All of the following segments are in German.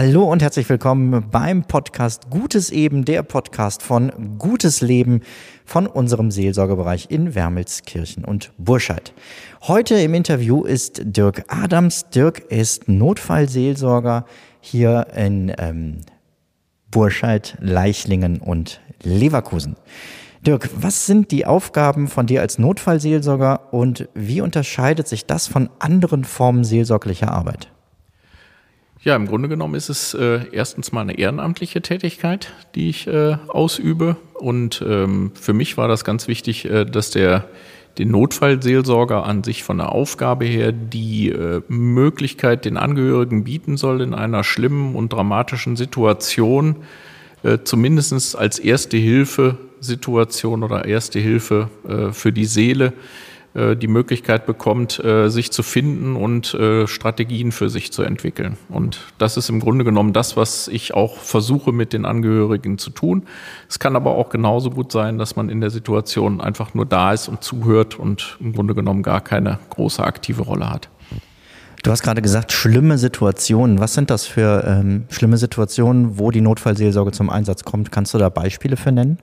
Hallo und herzlich willkommen beim Podcast Gutes Eben, der Podcast von Gutes Leben von unserem Seelsorgebereich in Wermelskirchen und Burscheid. Heute im Interview ist Dirk Adams. Dirk ist Notfallseelsorger hier in ähm, Burscheid, Leichlingen und Leverkusen. Dirk, was sind die Aufgaben von dir als Notfallseelsorger und wie unterscheidet sich das von anderen Formen seelsorglicher Arbeit? Ja, im Grunde genommen ist es äh, erstens mal eine ehrenamtliche Tätigkeit, die ich äh, ausübe. Und ähm, für mich war das ganz wichtig, äh, dass der den Notfallseelsorger an sich von der Aufgabe her die äh, Möglichkeit den Angehörigen bieten soll, in einer schlimmen und dramatischen Situation äh, zumindest als erste Hilfe Situation oder erste Hilfe äh, für die Seele äh, die Möglichkeit bekommt, äh, sich zu finden und äh, Strategien für sich zu entwickeln. Und das ist im Grunde genommen das, was ich auch versuche mit den Angehörigen zu tun. Es kann aber auch genauso gut sein, dass man in der Situation einfach nur da ist und zuhört und im Grunde genommen gar keine große aktive Rolle hat. Du hast gerade gesagt, schlimme Situationen. Was sind das für ähm, schlimme Situationen, wo die Notfallseelsorge zum Einsatz kommt? Kannst du da Beispiele für nennen?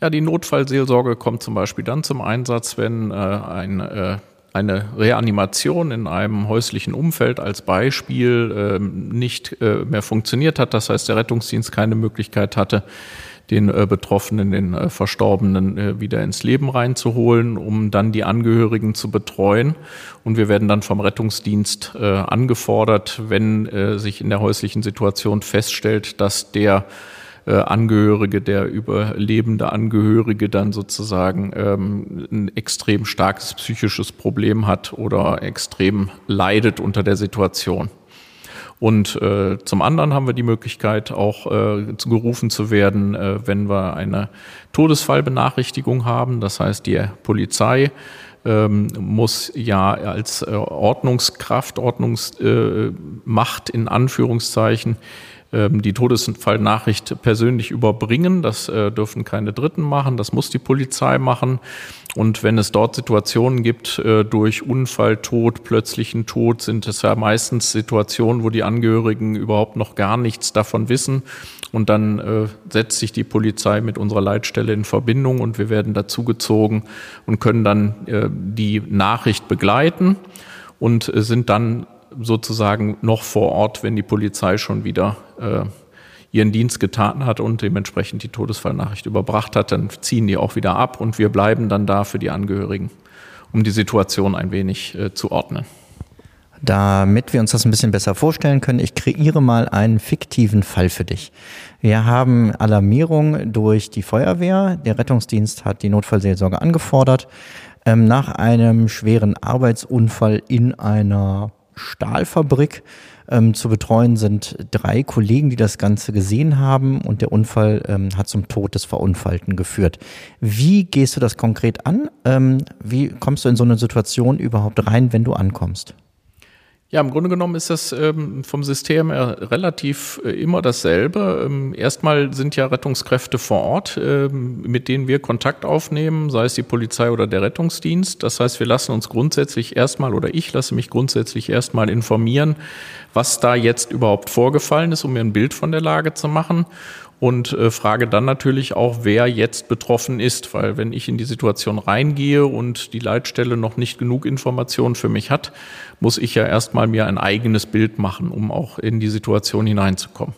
Ja, die Notfallseelsorge kommt zum Beispiel dann zum Einsatz, wenn äh, ein, äh, eine Reanimation in einem häuslichen Umfeld als Beispiel äh, nicht mehr funktioniert hat. Das heißt, der Rettungsdienst keine Möglichkeit hatte, den äh, Betroffenen, den äh, Verstorbenen äh, wieder ins Leben reinzuholen, um dann die Angehörigen zu betreuen. Und wir werden dann vom Rettungsdienst angefordert, wenn sich in der häuslichen Situation feststellt, dass der äh, Angehörige, der überlebende Angehörige dann sozusagen ähm, ein extrem starkes psychisches Problem hat oder extrem leidet unter der Situation. Und äh, zum anderen haben wir die Möglichkeit, auch äh, gerufen zu werden, äh, wenn wir eine Todesfallbenachrichtigung haben. Das heißt, die Polizei ähm, muss ja als äh, Ordnungskraft, Ordnungsmacht in Anführungszeichen die Todesfallnachricht persönlich überbringen. Das äh, dürfen keine Dritten machen, das muss die Polizei machen. Und wenn es dort Situationen gibt, äh, durch Unfall, Tod, plötzlichen Tod, sind es ja meistens Situationen, wo die Angehörigen überhaupt noch gar nichts davon wissen. Und dann äh, setzt sich die Polizei mit unserer Leitstelle in Verbindung und wir werden dazugezogen und können dann die Nachricht begleiten und sind dann sozusagen noch vor Ort, wenn die Polizei schon wieder äh, ihren Dienst getan hat und dementsprechend die Todesfallnachricht überbracht hat, dann ziehen die auch wieder ab und wir bleiben dann da für die Angehörigen, um die Situation ein wenig äh, zu ordnen. Damit wir uns das ein bisschen besser vorstellen können, ich kreiere mal einen fiktiven Fall für dich. Wir haben Alarmierung durch die Feuerwehr. Der Rettungsdienst hat die Notfallseelsorge angefordert. Ähm, nach einem schweren Arbeitsunfall in einer Stahlfabrik ähm, zu betreuen sind drei Kollegen, die das Ganze gesehen haben und der Unfall ähm, hat zum Tod des Verunfallten geführt. Wie gehst du das konkret an? Ähm, wie kommst du in so eine Situation überhaupt rein, wenn du ankommst? Ja, im Grunde genommen ist das ähm, vom System her relativ äh, immer dasselbe. Ähm, erstmal sind ja Rettungskräfte vor Ort, ähm, mit denen wir Kontakt aufnehmen, sei es die Polizei oder der Rettungsdienst. Das heißt, wir lassen uns grundsätzlich erstmal oder ich lasse mich grundsätzlich erstmal informieren, was da jetzt überhaupt vorgefallen ist, um mir ein Bild von der Lage zu machen und äh, frage dann natürlich auch, wer jetzt betroffen ist, weil wenn ich in die Situation reingehe und die Leitstelle noch nicht genug Informationen für mich hat, muss ich ja erstmal mir ein eigenes Bild machen, um auch in die Situation hineinzukommen.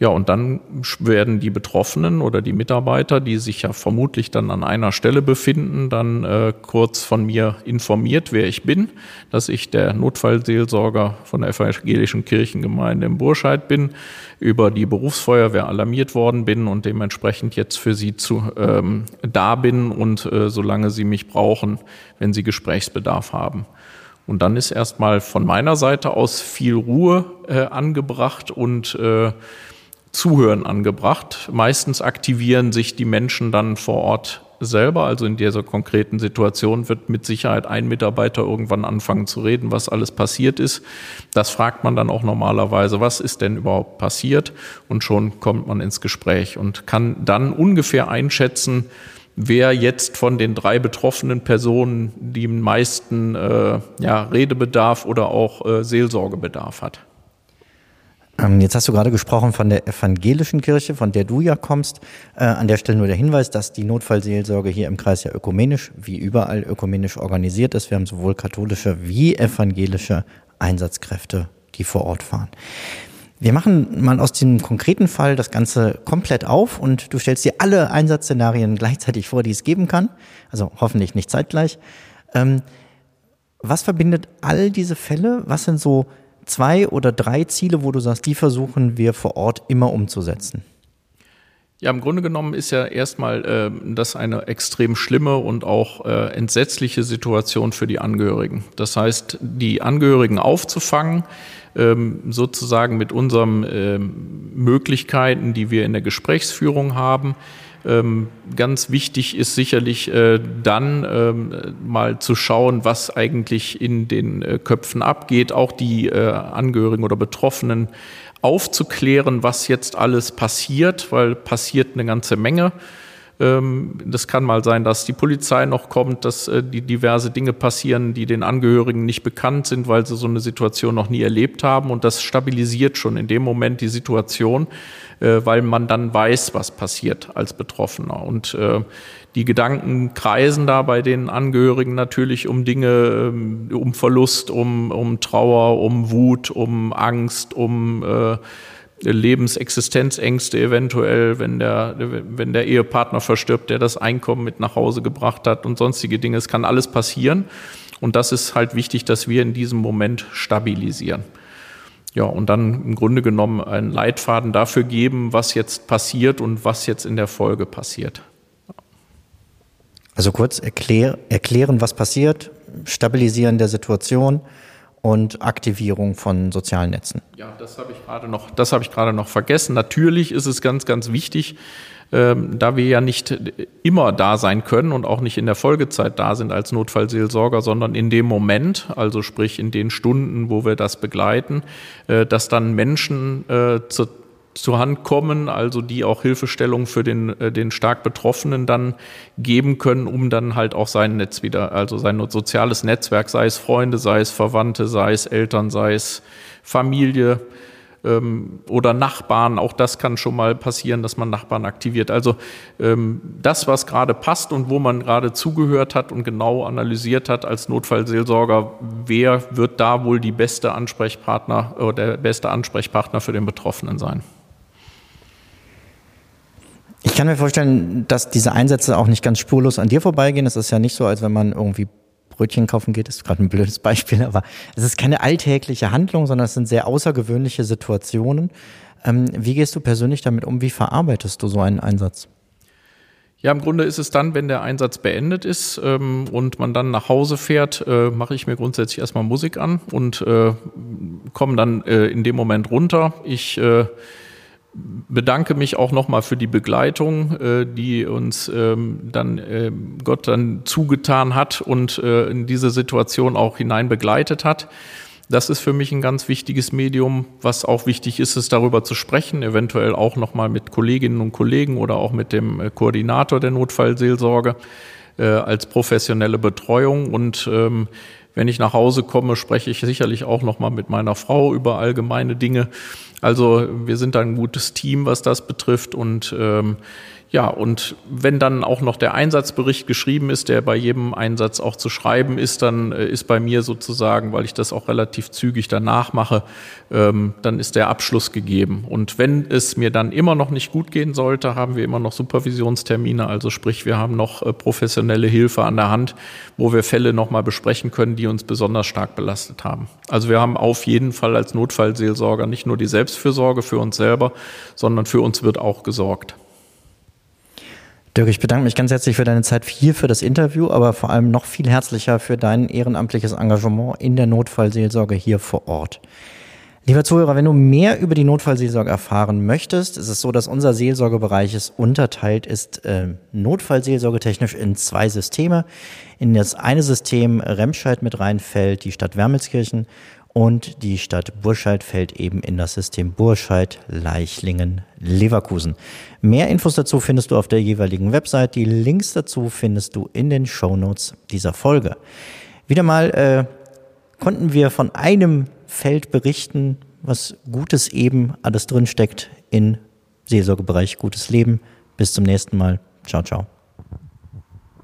Ja, und dann werden die Betroffenen oder die Mitarbeiter, die sich ja vermutlich dann an einer Stelle befinden, dann äh, kurz von mir informiert, wer ich bin, dass ich der Notfallseelsorger von der evangelischen Kirchengemeinde im Burscheid bin, über die Berufsfeuerwehr alarmiert worden bin und dementsprechend jetzt für sie zu, ähm, da bin und äh, solange sie mich brauchen, wenn sie Gesprächsbedarf haben. Und dann ist erstmal von meiner Seite aus viel Ruhe äh, angebracht und äh, Zuhören angebracht. Meistens aktivieren sich die Menschen dann vor Ort selber. Also in dieser konkreten Situation wird mit Sicherheit ein Mitarbeiter irgendwann anfangen zu reden, was alles passiert ist. Das fragt man dann auch normalerweise, was ist denn überhaupt passiert? Und schon kommt man ins Gespräch und kann dann ungefähr einschätzen, wer jetzt von den drei betroffenen Personen die meisten äh, ja, Redebedarf oder auch äh, Seelsorgebedarf hat. Ähm, jetzt hast du gerade gesprochen von der evangelischen Kirche, von der du ja kommst. Äh, an der Stelle nur der Hinweis, dass die Notfallseelsorge hier im Kreis ja ökumenisch, wie überall ökumenisch organisiert ist. Wir haben sowohl katholische wie evangelische Einsatzkräfte, die vor Ort fahren. Wir machen mal aus dem konkreten Fall das Ganze komplett auf und du stellst dir alle Einsatzszenarien gleichzeitig vor, die es geben kann. Also hoffentlich nicht zeitgleich. Ähm, was verbindet all diese Fälle? Was sind so zwei oder drei Ziele, wo du sagst, die versuchen wir vor Ort immer umzusetzen? Ja, im Grunde genommen ist ja erstmal äh, das eine extrem schlimme und auch äh, entsetzliche Situation für die Angehörigen. Das heißt, die Angehörigen aufzufangen, ähm, sozusagen mit unseren ähm, Möglichkeiten, die wir in der Gesprächsführung haben, ganz wichtig ist sicherlich äh, dann ähm, mal zu schauen, was eigentlich in den äh, Köpfen abgeht, auch die äh, Angehörigen oder Betroffenen aufzuklären, was jetzt alles passiert, weil passiert eine ganze Menge. Ähm, das kann mal sein, dass die Polizei noch kommt, dass äh, die diverse Dinge passieren, die den Angehörigen nicht bekannt sind, weil sie so eine Situation noch nie erlebt haben. Und das stabilisiert schon in dem Moment die Situation, äh, weil man dann weiß, was passiert als Betroffener. Und äh, die Gedanken kreisen da bei den Angehörigen natürlich um Dinge, ähm, um Verlust, um, um Trauer, um Wut, um Angst, um Lebensexistenzängste eventuell, wenn der, wenn der Ehepartner verstirbt, der das Einkommen mit nach Hause gebracht hat und sonstige Dinge. Es kann alles passieren. Und das ist halt wichtig, dass wir in diesem Moment stabilisieren. Ja, und dann im Grunde genommen einen Leitfaden dafür geben, was jetzt passiert und was jetzt in der Folge passiert. Also kurz erklär, erklären, was passiert, stabilisieren der Situation und Aktivierung von sozialen Netzen. Ja, das habe ich gerade noch, das habe ich gerade noch vergessen. Natürlich ist es ganz, ganz wichtig, ähm, da wir ja nicht immer da sein können und auch nicht in der Folgezeit da sind als Notfallseelsorger, sondern in dem Moment, also sprich in den Stunden, wo wir das begleiten, äh, dass dann Menschen äh, zur zur Hand kommen, also die auch Hilfestellung für den, äh, den stark Betroffenen dann geben können, um dann halt auch sein Netz wieder, also sein soziales Netzwerk, sei es Freunde, sei es Verwandte, sei es Eltern, sei es Familie ähm, oder Nachbarn, auch das kann schon mal passieren, dass man Nachbarn aktiviert. Also ähm, das, was gerade passt und wo man gerade zugehört hat und genau analysiert hat als Notfallseelsorger, wer wird da wohl die beste Ansprechpartner oder der beste Ansprechpartner für den Betroffenen sein? Ich kann mir vorstellen, dass diese Einsätze auch nicht ganz spurlos an dir vorbeigehen. Es ist ja nicht so, als wenn man irgendwie Brötchen kaufen geht, das ist gerade ein blödes Beispiel, aber es ist keine alltägliche Handlung, sondern es sind sehr außergewöhnliche Situationen. Ähm, wie gehst du persönlich damit um? Wie verarbeitest du so einen Einsatz? Ja, im Grunde ist es dann, wenn der Einsatz beendet ist ähm, und man dann nach Hause fährt, äh, mache ich mir grundsätzlich erstmal Musik an und äh, komme dann äh, in dem Moment runter. Ich äh, bedanke mich auch nochmal für die Begleitung, äh, die uns ähm, dann äh, Gott dann zugetan hat und äh, in diese Situation auch hinein begleitet hat. Das ist für mich ein ganz wichtiges Medium. Was auch wichtig ist, ist darüber zu sprechen, eventuell auch nochmal mit Kolleginnen und Kollegen oder auch mit dem äh, Koordinator der Notfallseelsorge äh, als professionelle Betreuung und ähm, wenn ich nach Hause komme, spreche ich sicherlich auch noch mal mit meiner Frau über allgemeine Dinge. Also wir sind da ein gutes Team, was das betrifft und ähm, ja, und wenn dann auch noch der Einsatzbericht geschrieben ist, der bei jedem Einsatz auch zu schreiben ist, dann äh, ist bei mir sozusagen, weil ich das auch relativ zügig danach mache, ähm, dann ist der Abschluss gegeben. Und wenn es mir dann immer noch nicht gut gehen sollte, haben wir immer noch Supervisionstermine, also sprich, wir haben noch äh, professionelle Hilfe an der Hand, wo wir Fälle nochmal besprechen können, die uns besonders stark belastet haben. Also wir haben auf jeden Fall als Notfallseelsorger nicht nur die Selbstfürsorge für uns selber, sondern für uns wird auch gesorgt. Dirk, ich bedanke mich ganz herzlich für deine Zeit hier für das Interview, aber vor allem noch viel herzlicher für dein ehrenamtliches Engagement in der Notfallseelsorge hier vor Ort. Lieber Zuhörer, wenn du mehr über die Notfallseelsorge erfahren möchtest, ist es so, dass unser Seelsorgebereich ist unterteilt ist äh, Notfallseelsorge technisch in zwei Systeme. In das eine System Remscheid mit reinfällt die Stadt Wermelskirchen und die Stadt Burscheid fällt eben in das System Burscheid, Leichlingen, Leverkusen. Mehr Infos dazu findest du auf der jeweiligen Website. Die Links dazu findest du in den Show Notes dieser Folge. Wieder mal äh, konnten wir von einem Feld berichten was Gutes eben alles drinsteckt in Seelsorgebereich Gutes Leben. Bis zum nächsten Mal. Ciao, ciao.